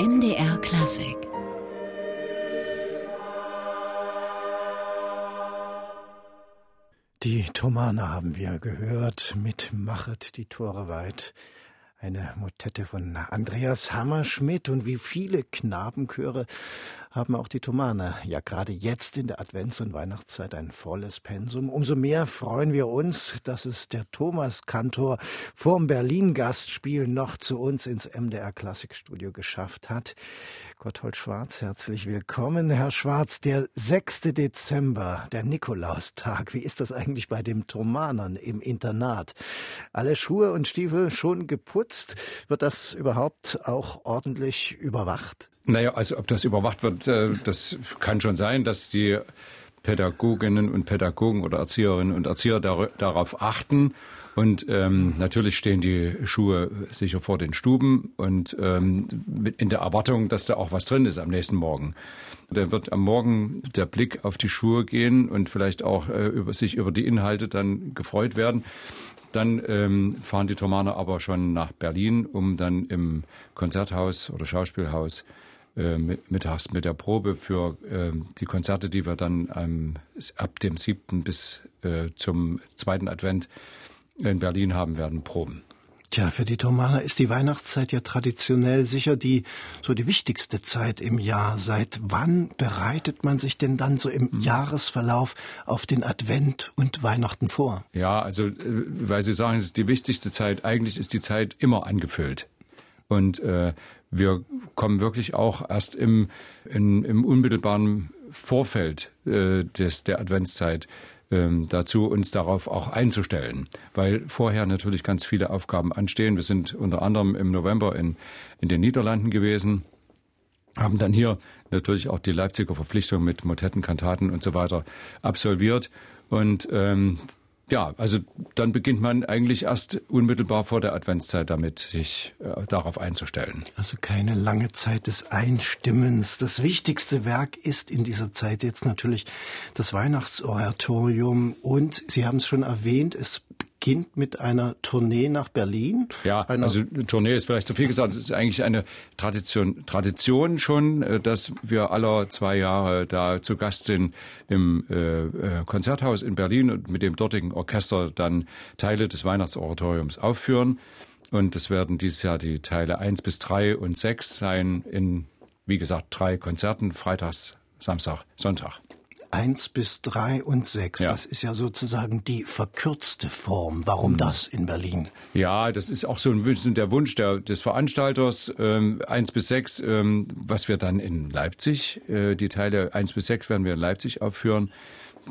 MDR Klassik Die Thomane haben wir gehört mit Machet die Tore weit. Eine Motette von Andreas Hammerschmidt und wie viele Knabenchöre haben auch die Thomaner ja gerade jetzt in der Advents- und Weihnachtszeit ein volles Pensum. Umso mehr freuen wir uns, dass es der Thomas-Kantor vorm Berlin-Gastspiel noch zu uns ins MDR Klassikstudio geschafft hat. Gotthold Schwarz, herzlich willkommen. Herr Schwarz, der 6. Dezember, der Nikolaustag. Wie ist das eigentlich bei den Thomanern im Internat? Alle Schuhe und Stiefel schon geputzt? Wird das überhaupt auch ordentlich überwacht? Naja, also ob das überwacht wird, äh, das kann schon sein, dass die Pädagoginnen und Pädagogen oder Erzieherinnen und Erzieher darauf achten. Und ähm, natürlich stehen die Schuhe sicher vor den Stuben und ähm, in der Erwartung, dass da auch was drin ist am nächsten Morgen. Da wird am Morgen der Blick auf die Schuhe gehen und vielleicht auch äh, über sich über die Inhalte dann gefreut werden. Dann ähm, fahren die Thomaner aber schon nach Berlin, um dann im Konzerthaus oder Schauspielhaus äh, mittags mit der Probe für äh, die Konzerte, die wir dann ähm, ab dem 7. bis äh, zum zweiten Advent in Berlin haben werden, proben. Tja, für die Thomaner ist die Weihnachtszeit ja traditionell sicher die so die wichtigste Zeit im Jahr. Seit wann bereitet man sich denn dann so im mhm. Jahresverlauf auf den Advent und Weihnachten vor? Ja, also äh, weil Sie sagen, es ist die wichtigste Zeit. Eigentlich ist die Zeit immer angefüllt. Und äh, wir kommen wirklich auch erst im, in, im unmittelbaren Vorfeld äh, des, der Adventszeit ähm, dazu, uns darauf auch einzustellen, weil vorher natürlich ganz viele Aufgaben anstehen. Wir sind unter anderem im November in, in den Niederlanden gewesen, haben dann hier natürlich auch die Leipziger Verpflichtung mit Motetten, Kantaten und so weiter absolviert. Und ähm, ja, also dann beginnt man eigentlich erst unmittelbar vor der Adventszeit damit, sich äh, darauf einzustellen. Also keine lange Zeit des Einstimmens. Das wichtigste Werk ist in dieser Zeit jetzt natürlich das Weihnachtsoratorium und Sie haben es schon erwähnt, es beginnt mit einer Tournee nach Berlin. Ja, einer also Tournee ist vielleicht zu viel gesagt. Es ist eigentlich eine Tradition, Tradition schon, äh, dass wir alle zwei Jahre da zu Gast sind im äh, äh, Konzerthaus in Berlin und mit dem dortigen Orchester dann Teile des Weihnachtsoratoriums aufführen. Und es werden dieses Jahr die Teile eins bis drei und sechs sein in, wie gesagt, drei Konzerten, Freitags, Samstag, Sonntag. Eins bis drei und sechs. Ja. Das ist ja sozusagen die verkürzte Form. Warum mhm. das in Berlin? Ja, das ist auch so ein Wunsch, der Wunsch der, des Veranstalters. Ähm, eins bis sechs, ähm, was wir dann in Leipzig, äh, die Teile eins bis sechs werden wir in Leipzig aufführen.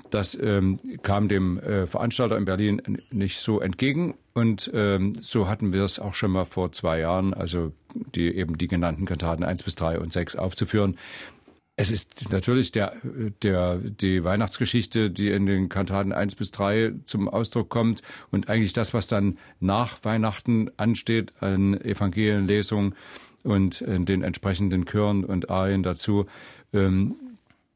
Das ähm, kam dem äh, Veranstalter in Berlin nicht so entgegen. Und ähm, so hatten wir es auch schon mal vor zwei Jahren, also die eben die genannten Kantaten eins bis drei und sechs aufzuführen. Es ist natürlich der, der, die Weihnachtsgeschichte, die in den Kantaten 1 bis 3 zum Ausdruck kommt und eigentlich das, was dann nach Weihnachten ansteht an Evangelienlesung und den entsprechenden Chören und Arien dazu, ähm,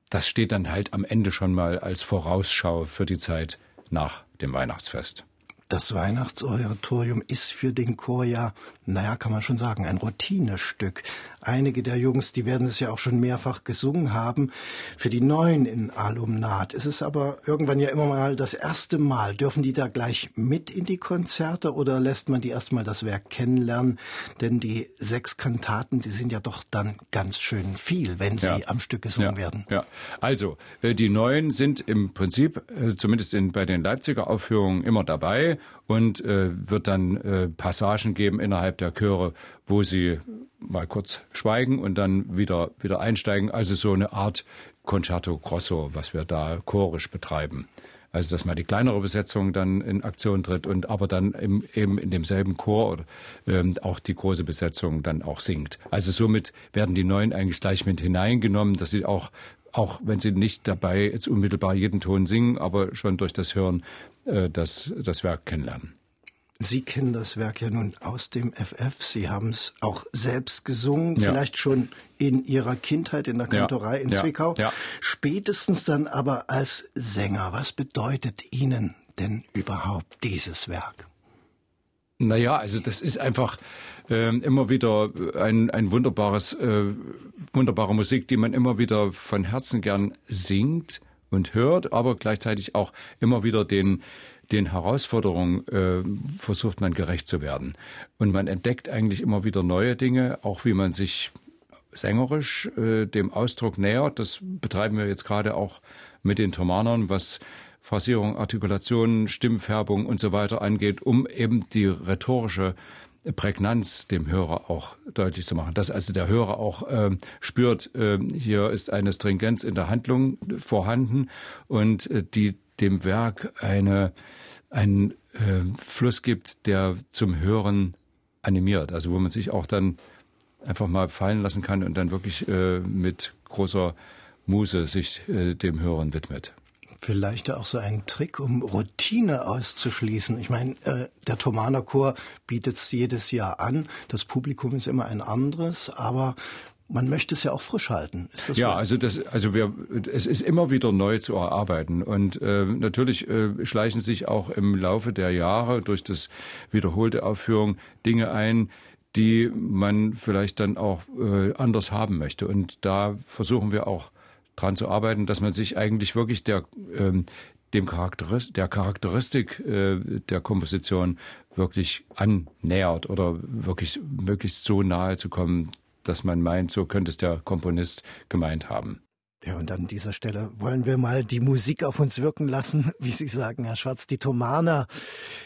das steht dann halt am Ende schon mal als Vorausschau für die Zeit nach dem Weihnachtsfest. Das Weihnachtsoratorium ist für den Chor ja, naja, kann man schon sagen, ein Routinestück. Einige der Jungs, die werden es ja auch schon mehrfach gesungen haben. Für die Neuen in Alumnat ist es aber irgendwann ja immer mal das erste Mal. Dürfen die da gleich mit in die Konzerte oder lässt man die erstmal das Werk kennenlernen? Denn die sechs Kantaten, die sind ja doch dann ganz schön viel, wenn sie ja. am Stück gesungen ja. werden. Ja, also äh, die Neuen sind im Prinzip, äh, zumindest in, bei den Leipziger Aufführungen, immer dabei und äh, wird dann äh, Passagen geben innerhalb der Chöre, wo sie mal kurz schweigen und dann wieder, wieder einsteigen. Also so eine Art Concerto Grosso, was wir da chorisch betreiben. Also dass mal die kleinere Besetzung dann in Aktion tritt und aber dann im, eben in demselben Chor ähm, auch die große Besetzung dann auch singt. Also somit werden die Neuen eigentlich gleich mit hineingenommen, dass sie auch auch wenn sie nicht dabei jetzt unmittelbar jeden Ton singen, aber schon durch das Hören äh, das, das Werk kennenlernen. Sie kennen das Werk ja nun aus dem FF. Sie haben es auch selbst gesungen, ja. vielleicht schon in Ihrer Kindheit in der Kantorei ja. in Zwickau. Ja. Spätestens dann aber als Sänger. Was bedeutet Ihnen denn überhaupt dieses Werk? Naja, also das ist einfach äh, immer wieder ein, ein wunderbares, äh, wunderbare Musik, die man immer wieder von Herzen gern singt und hört, aber gleichzeitig auch immer wieder den, den Herausforderungen äh, versucht man gerecht zu werden. Und man entdeckt eigentlich immer wieder neue Dinge, auch wie man sich sängerisch äh, dem Ausdruck nähert. Das betreiben wir jetzt gerade auch mit den Thomanern, was Phrasierung, Artikulation, Stimmfärbung und so weiter angeht, um eben die rhetorische Prägnanz dem Hörer auch deutlich zu machen. Dass also der Hörer auch äh, spürt, äh, hier ist eine Stringenz in der Handlung vorhanden und äh, die dem Werk eine, einen äh, Fluss gibt, der zum Hören animiert. Also wo man sich auch dann einfach mal fallen lassen kann und dann wirklich äh, mit großer Muse sich äh, dem Hören widmet. Vielleicht auch so ein Trick, um Routine auszuschließen. Ich meine, äh, der Thomaner Chor bietet es jedes Jahr an. Das Publikum ist immer ein anderes, aber man möchte es ja auch frisch halten. ja, wahr? also das, also wir, es ist immer wieder neu zu erarbeiten und äh, natürlich äh, schleichen sich auch im Laufe der Jahre durch das wiederholte Aufführung Dinge ein, die man vielleicht dann auch äh, anders haben möchte. Und da versuchen wir auch dran zu arbeiten, dass man sich eigentlich wirklich der, ähm, dem Charakteris der Charakteristik äh, der Komposition wirklich annähert oder wirklich möglichst so nahe zu kommen, dass man meint, so könnte es der Komponist gemeint haben. Ja, und an dieser Stelle wollen wir mal die Musik auf uns wirken lassen, wie Sie sagen, Herr Schwarz, die Thomaner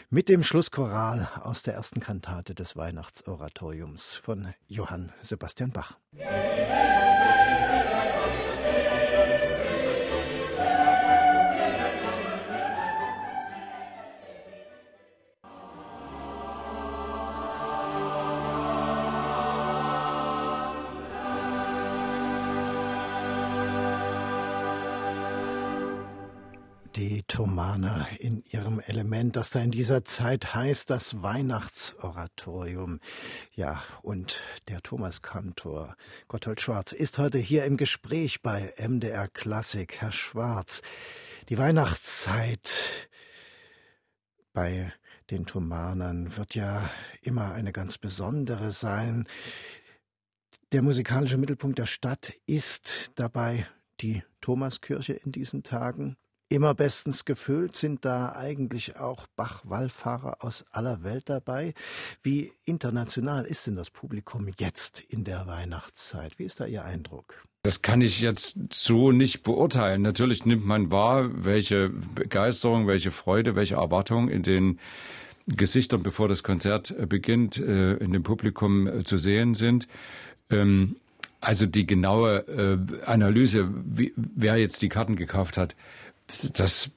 mit dem Schlusschoral aus der ersten Kantate des Weihnachtsoratoriums von Johann Sebastian Bach. die ihrem Element, das da in dieser Zeit heißt, das Weihnachtsoratorium. Ja, und der Thomaskantor Gotthold Schwarz ist heute hier im Gespräch bei MDR Klassik. Herr Schwarz, die Weihnachtszeit bei den Thomanern wird ja immer eine ganz besondere sein. Der musikalische Mittelpunkt der Stadt ist dabei die Thomaskirche in diesen Tagen immer bestens gefüllt? Sind da eigentlich auch Bach-Wallfahrer aus aller Welt dabei? Wie international ist denn das Publikum jetzt in der Weihnachtszeit? Wie ist da Ihr Eindruck? Das kann ich jetzt so nicht beurteilen. Natürlich nimmt man wahr, welche Begeisterung, welche Freude, welche Erwartung in den Gesichtern, bevor das Konzert beginnt, äh, in dem Publikum äh, zu sehen sind. Ähm, also die genaue äh, Analyse, wer jetzt die Karten gekauft hat, das,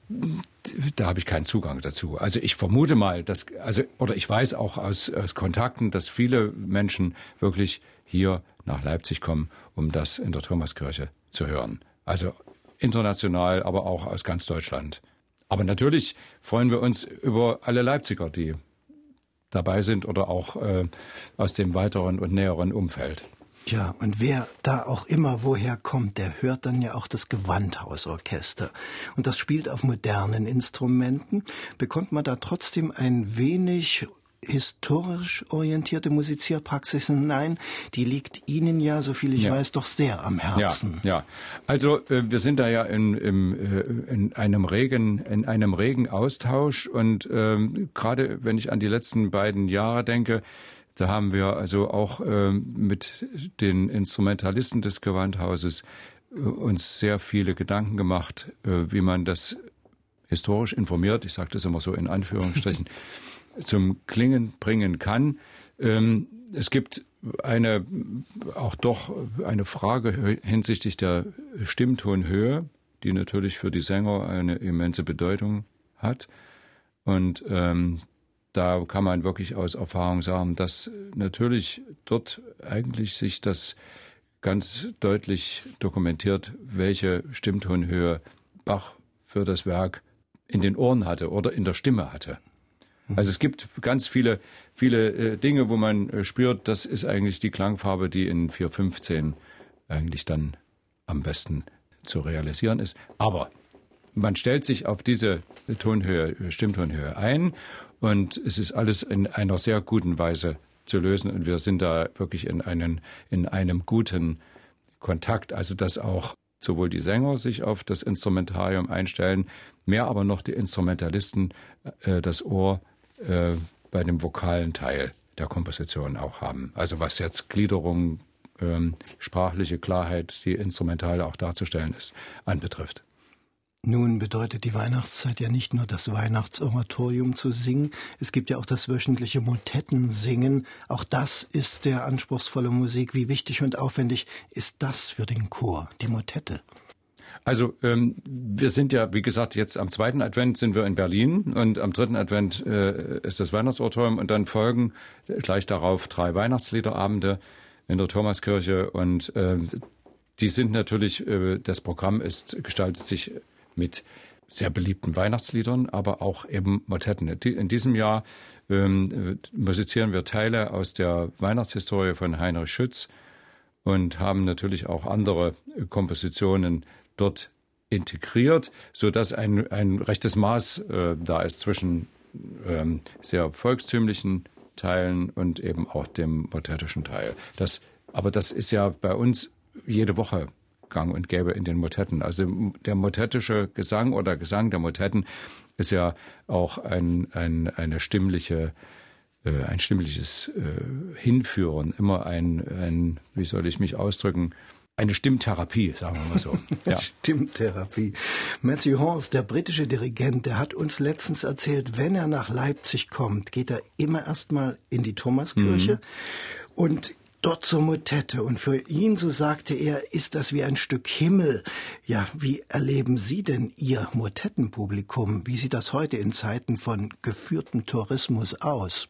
da habe ich keinen Zugang dazu. Also ich vermute mal, dass, also, oder ich weiß auch aus, aus Kontakten, dass viele Menschen wirklich hier nach Leipzig kommen, um das in der Thomaskirche zu hören. Also international, aber auch aus ganz Deutschland. Aber natürlich freuen wir uns über alle Leipziger, die dabei sind oder auch äh, aus dem weiteren und näheren Umfeld. Ja, und wer da auch immer woher kommt, der hört dann ja auch das Gewandhausorchester. Und das spielt auf modernen Instrumenten. Bekommt man da trotzdem ein wenig historisch orientierte Musizierpraxis hinein. Die liegt Ihnen ja, so viel ich ja. weiß, doch sehr am Herzen. Ja, ja. also äh, wir sind da ja in, im, äh, in einem regen, in einem regen Austausch und ähm, gerade wenn ich an die letzten beiden Jahre denke, da haben wir also auch äh, mit den Instrumentalisten des Gewandhauses äh, uns sehr viele Gedanken gemacht, äh, wie man das historisch informiert, ich sage das immer so in Anführungsstrichen, zum Klingen bringen kann. Ähm, es gibt eine auch doch eine Frage hinsichtlich der Stimmtonhöhe, die natürlich für die Sänger eine immense Bedeutung hat. Und ähm, da kann man wirklich aus Erfahrung sagen, dass natürlich dort eigentlich sich das ganz deutlich dokumentiert, welche Stimmtonhöhe Bach für das Werk in den Ohren hatte oder in der Stimme hatte. Mhm. Also es gibt ganz viele, viele äh, Dinge, wo man äh, spürt, das ist eigentlich die Klangfarbe, die in 415 eigentlich dann am besten zu realisieren ist. Aber man stellt sich auf diese Tonhöhe, Stimmtonhöhe ein Und es ist alles in einer sehr guten Weise zu lösen. Und wir sind da wirklich in, einen, in einem guten Kontakt. Also, dass auch sowohl die Sänger sich auf das Instrumentarium einstellen, mehr aber noch die Instrumentalisten äh, das Ohr äh, bei dem vokalen Teil der Komposition auch haben. Also was jetzt Gliederung, ähm, sprachliche Klarheit, die instrumental auch darzustellen ist, anbetrifft. Nun bedeutet die Weihnachtszeit ja nicht nur das Weihnachtsoratorium zu singen, es gibt ja auch das wöchentliche Motettensingen. Auch das ist sehr anspruchsvolle Musik. Wie wichtig und aufwendig ist das für den Chor, die Motette? Also ähm, wir sind ja, wie gesagt, jetzt am zweiten Advent sind wir in Berlin und am dritten Advent äh, ist das Weihnachtsoratorium und dann folgen gleich darauf drei Weihnachtsliederabende in der Thomaskirche und äh, die sind natürlich, äh, das Programm ist gestaltet sich mit sehr beliebten Weihnachtsliedern, aber auch eben Motetten. In diesem Jahr ähm, musizieren wir Teile aus der Weihnachtshistorie von Heinrich Schütz und haben natürlich auch andere Kompositionen dort integriert, sodass ein, ein rechtes Maß äh, da ist zwischen ähm, sehr volkstümlichen Teilen und eben auch dem motettischen Teil. Das, aber das ist ja bei uns jede Woche gang und gäbe in den Motetten. Also der motettische Gesang oder Gesang der Motetten ist ja auch ein, ein, eine stimmliche, äh, ein stimmliches äh, Hinführen, immer ein, ein, wie soll ich mich ausdrücken, eine Stimmtherapie, sagen wir mal so. Ja. Stimmtherapie. Matthew Horst, der britische Dirigent, der hat uns letztens erzählt, wenn er nach Leipzig kommt, geht er immer erstmal in die Thomaskirche mhm. und dort zur Motette. Und für ihn, so sagte er, ist das wie ein Stück Himmel. Ja, wie erleben Sie denn Ihr Motettenpublikum? Wie sieht das heute in Zeiten von geführtem Tourismus aus?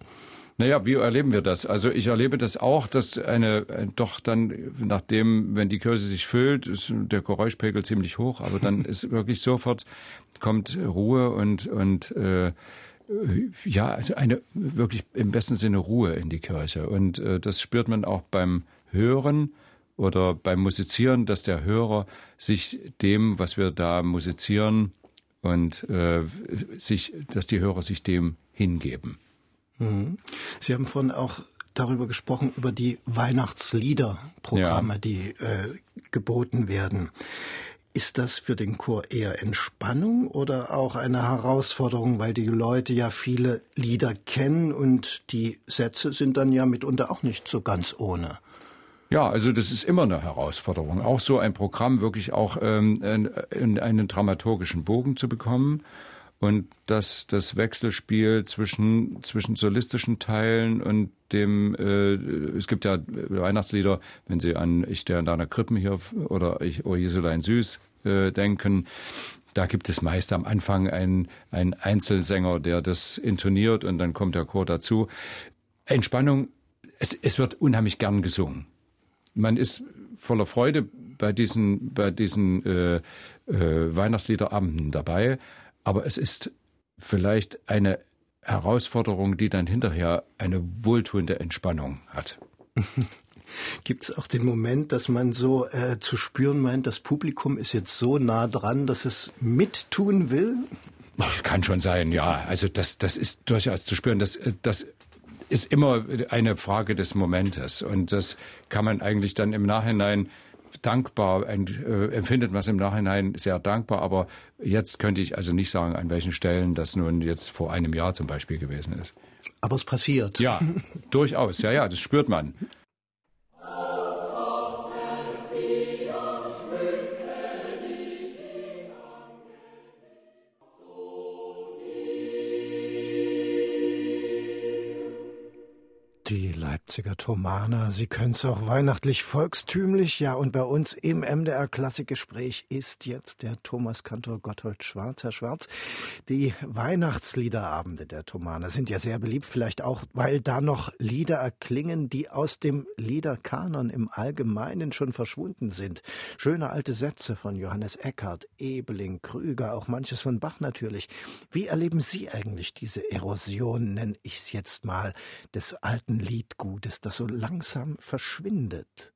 Naja, wie erleben wir das? Also ich erlebe das auch, dass eine äh, doch dann, nachdem, wenn die Kirche sich füllt, ist der Geräuschpegel ziemlich hoch, aber dann ist wirklich sofort kommt Ruhe und und äh, ja, also eine wirklich im besten Sinne Ruhe in die Kirche. Und äh, das spürt man auch beim Hören oder beim Musizieren, dass der Hörer sich dem, was wir da musizieren, und äh, sich, dass die Hörer sich dem hingeben. Mhm. Sie haben vorhin auch darüber gesprochen, über die Weihnachtsliederprogramme, ja. die äh, geboten werden. Ist das für den Chor eher Entspannung oder auch eine Herausforderung, weil die Leute ja viele Lieder kennen und die Sätze sind dann ja mitunter auch nicht so ganz ohne? Ja, also das ist immer eine Herausforderung, auch so ein Programm wirklich auch ähm, in einen dramaturgischen Bogen zu bekommen und dass das Wechselspiel zwischen, zwischen solistischen Teilen und dem, äh, es gibt ja Weihnachtslieder, wenn Sie an Ich der in deiner Krippen hier oder Ich, O Jesulein Süß äh, denken, da gibt es meist am Anfang einen, einen Einzelsänger, der das intoniert und dann kommt der Chor dazu. Entspannung, es, es wird unheimlich gern gesungen. Man ist voller Freude bei diesen, bei diesen äh, äh, Weihnachtsliederabenden dabei, aber es ist vielleicht eine Herausforderung, die dann hinterher eine wohltuende Entspannung hat. Gibt es auch den Moment, dass man so äh, zu spüren meint, das Publikum ist jetzt so nah dran, dass es mittun will? Kann schon sein, ja. Also das, das ist durchaus zu spüren. Das, das ist immer eine Frage des Momentes. Und das kann man eigentlich dann im Nachhinein dankbar, äh, empfindet man es im Nachhinein sehr dankbar. Aber jetzt könnte ich also nicht sagen, an welchen Stellen das nun jetzt vor einem Jahr zum Beispiel gewesen ist. Aber es passiert. Ja, durchaus. Ja, ja, das spürt man. Leipziger Thomaner. Sie können es auch weihnachtlich volkstümlich. Ja, und bei uns im MDR Klassikgespräch ist jetzt der Thomaskantor Gotthold Schwarz. Herr Schwarz, die Weihnachtsliederabende der Thomaner sind ja sehr beliebt, vielleicht auch, weil da noch Lieder erklingen, die aus dem Liederkanon im Allgemeinen schon verschwunden sind. Schöne alte Sätze von Johannes Eckert, Ebeling, Krüger, auch manches von Bach natürlich. Wie erleben Sie eigentlich diese Erosion, nenne ich es jetzt mal, des alten Liedgutes? Gutes, das so langsam verschwindet?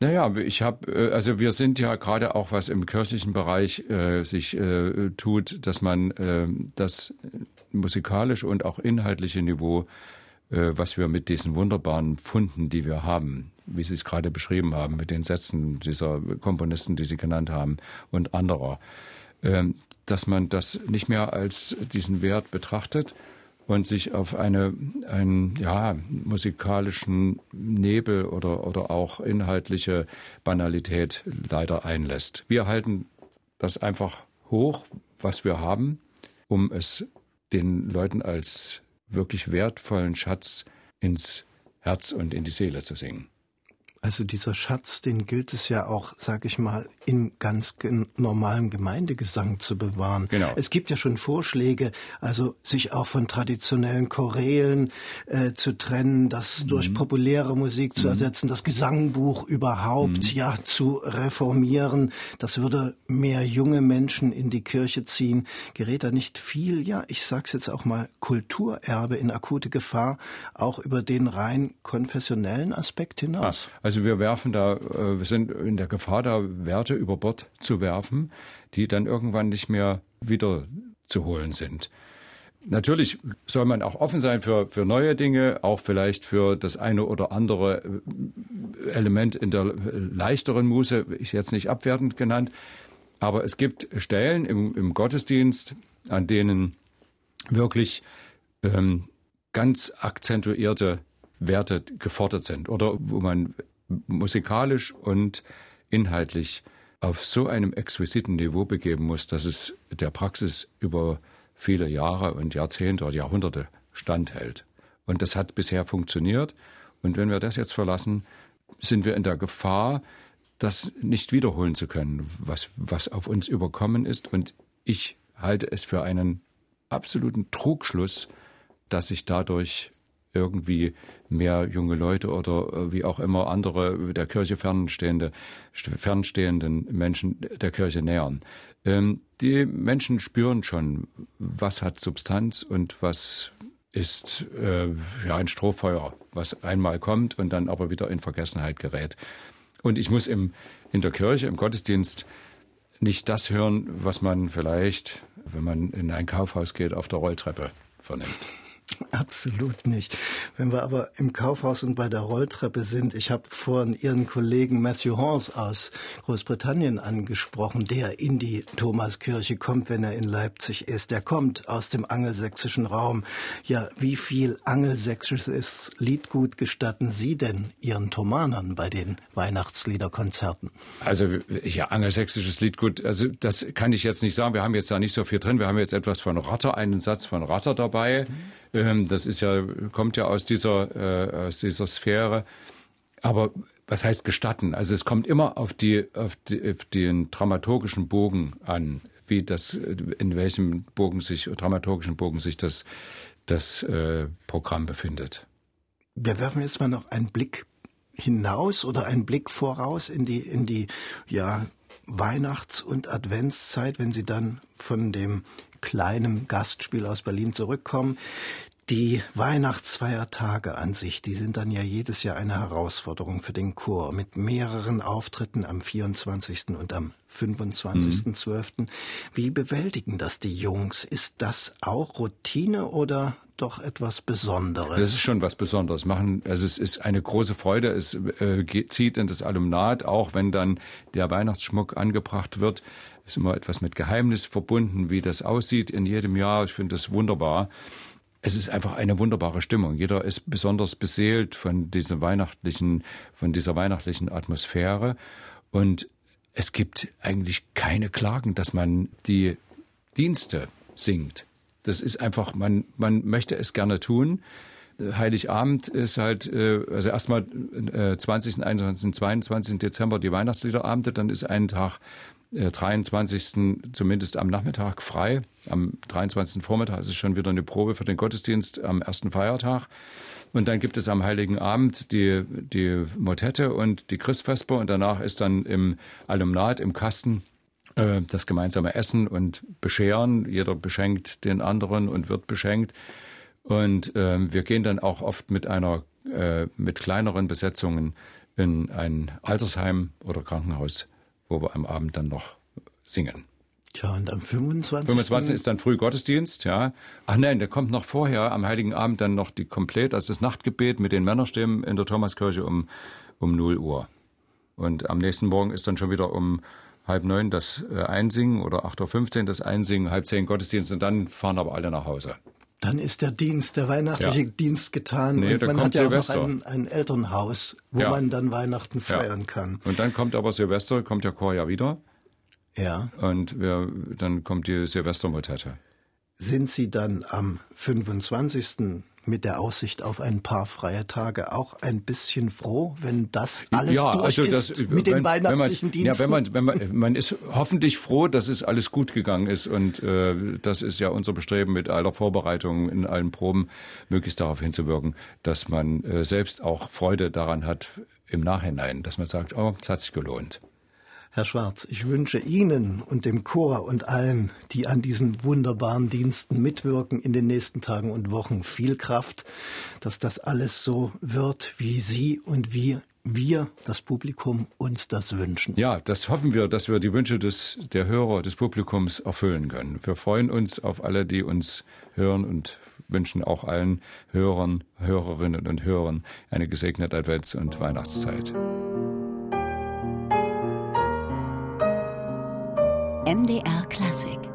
Naja, ich habe, äh, also wir sind ja gerade auch, was im kirchlichen Bereich äh, sich äh, tut, dass man äh, das musikalische und auch inhaltliche Niveau, äh, was wir mit diesen wunderbaren Funden, die wir haben, wie Sie es gerade beschrieben haben, mit den Sätzen dieser Komponisten, die Sie genannt haben und anderer, äh, dass man das nicht mehr als diesen Wert betrachtet, und sich auf eine, einen ja, musikalischen Nebel oder, oder auch inhaltliche Banalität leider einlässt. Wir halten das einfach hoch, was wir haben, um es den Leuten als wirklich wertvollen Schatz ins Herz und in die Seele zu singen. Also dieser Schatz, den gilt es ja auch, sag ich mal, in ganz normalem Gemeindegesang zu bewahren. Genau. Es gibt ja schon Vorschläge, also sich auch von traditionellen Chorälen äh, zu trennen, das mhm. durch populäre Musik zu mhm. ersetzen, das Gesangbuch überhaupt mhm. ja zu reformieren. Das würde mehr junge Menschen in die Kirche ziehen. Gerät da nicht viel, ja, ich sag's jetzt auch mal, Kulturerbe in akute Gefahr, auch über den rein konfessionellen Aspekt hinaus? Ah, also wir werfen da, äh, wir sind in der Gefahr, da Werte über Bord zu werfen, die dann irgendwann nicht mehr wieder zu holen sind. Natürlich soll man auch offen sein für, für neue Dinge, auch vielleicht für das eine oder andere äh, Element in der leichteren Muße, ich jetzt nicht abwertend genannt. Aber es gibt Stellen im, im Gottesdienst, an denen wirklich ähm, ganz akzentuierte Werte gefordert sind oder wo man musikalisch und inhaltlich auf so einem exquisiten Niveau begeben muss, dass es der Praxis über viele Jahre und Jahrzehnte oder Jahrhunderte standhält. Und das hat bisher funktioniert. Und wenn wir das jetzt verlassen, sind wir in der Gefahr, das nicht wiederholen zu können, was, was auf uns überkommen ist. Und ich halte es für einen absoluten Trugschluss, dass sich dadurch irgendwie mehr junge Leute oder äh, wie auch immer andere der Kirche fernstehende, fernstehenden Menschen der Kirche nähern. Ähm, die Menschen spüren schon, was hat Substanz und was ist äh, ja ein Strohfeuer, was einmal kommt und dann aber wieder in Vergessenheit gerät. Und ich muss im, in der Kirche, im Gottesdienst nicht das hören, was man vielleicht, wenn man in ein Kaufhaus geht, auf der Rolltreppe vernimmt. Absolut nicht. Wenn wir aber im Kaufhaus und bei der Rolltreppe sind, ich habe vorhin Ihren Kollegen Matthew Horns aus Großbritannien angesprochen, der in die Thomaskirche kommt, wenn er in Leipzig ist. Der kommt aus dem angelsächsischen Raum. Ja, wie viel angelsächsisches Liedgut gestatten Sie denn Ihren Thomanern bei den Weihnachtsliederkonzerten? Also ja, angelsächsisches Liedgut, also das kann ich jetzt nicht sagen. Wir haben jetzt da nicht so viel drin. Wir haben jetzt etwas von Ratter, einen Satz von Ratter dabei. Mhm. Ähm, das ist ja, kommt ja aus dieser, äh, aus dieser Sphäre. Aber was heißt gestatten? Also es kommt immer auf, die, auf, die, auf den dramaturgischen Bogen an, wie das, in welchem Bogen sich, dramaturgischen Bogen sich das, das äh, Programm befindet. Wir werfen jetzt mal noch einen Blick hinaus oder einen Blick voraus in die, in die, ja, Weihnachts- und Adventszeit, wenn Sie dann von dem kleinem Gastspiel aus Berlin zurückkommen. Die Weihnachtsfeiertage an sich, die sind dann ja jedes Jahr eine Herausforderung für den Chor mit mehreren Auftritten am 24. und am 25.12. Mhm. Wie bewältigen das die Jungs? Ist das auch Routine oder doch etwas Besonderes? Das ist schon was Besonderes. Machen, also es ist eine große Freude. Es äh, zieht in das Alumnat, auch wenn dann der Weihnachtsschmuck angebracht wird. Ist immer etwas mit Geheimnis verbunden, wie das aussieht in jedem Jahr. Ich finde das wunderbar es ist einfach eine wunderbare Stimmung. Jeder ist besonders beseelt von dieser weihnachtlichen, von dieser weihnachtlichen Atmosphäre. Und es gibt eigentlich keine Klagen, dass man die Dienste singt. Das ist einfach, man, man möchte es gerne tun. Heiligabend ist halt, äh, also erstmal 20., 21., 22. Dezember die Weihnachtsliederabende, dann ist ein Tag 23. Äh, zumindest am Nachmittag frei. Am 23. Vormittag ist es schon wieder eine Probe für den Gottesdienst am ersten Feiertag. Und dann gibt es am Heiligen Abend die, die Motette und die Christvesper und danach ist dann im Alumnat, im Kasten, äh, das gemeinsame Essen und Bescheren. Jeder beschenkt den anderen und wird beschenkt. Und äh, wir gehen dann auch oft mit einer, äh, mit kleineren Besetzungen in ein Altersheim oder Krankenhaus, wo wir am Abend dann noch singen. Tja, und am 25. 25 ist dann früh Gottesdienst, ja. Ach nein, der kommt noch vorher, am Heiligen Abend dann noch die komplett, also das Nachtgebet mit den Männerstimmen in der Thomaskirche um, um 0 Uhr. Und am nächsten Morgen ist dann schon wieder um halb neun das äh, Einsingen oder 8.15 Uhr das Einsingen, halb zehn Gottesdienst und dann fahren aber alle nach Hause. Dann ist der Dienst, der weihnachtliche ja. Dienst getan. Nee, und man hat ja Silvester. auch noch ein, ein Elternhaus, wo Ja. man dann Weihnachten feiern Ja. kann. Und dann kommt aber Silvester, kommt der Chor ja wieder Ja. und wir, dann kommt die Silvestermotette. Sind Sie dann am 25. mit der Aussicht auf ein paar freie Tage auch ein bisschen froh, wenn das alles ja, durch also ist das, mit den wenn- weihnachtlichen wenn man, Diensten? Ja, wenn man, wenn man, man ist hoffentlich froh, dass es alles gut gegangen ist und äh, das ist ja unser Bestreben mit aller Vorbereitung in allen Proben, möglichst darauf hinzuwirken, dass man äh, selbst auch Freude daran hat im Nachhinein, dass man sagt, oh, es hat sich gelohnt. Herr Schwarz, ich wünsche Ihnen und dem Chor und allen, die an diesen wunderbaren Diensten mitwirken in den nächsten Tagen und Wochen, viel Kraft, dass das alles so wird, wie Sie und wir, wir, das Publikum, uns das wünschen. Ja, das hoffen wir, dass wir die Wünsche des, der Hörer, des Publikums erfüllen können. Wir freuen uns auf alle, die uns hören und wünschen auch allen Hörern, Hörerinnen und Hörern eine gesegnete Advents- und Weihnachtszeit. MDR Klassik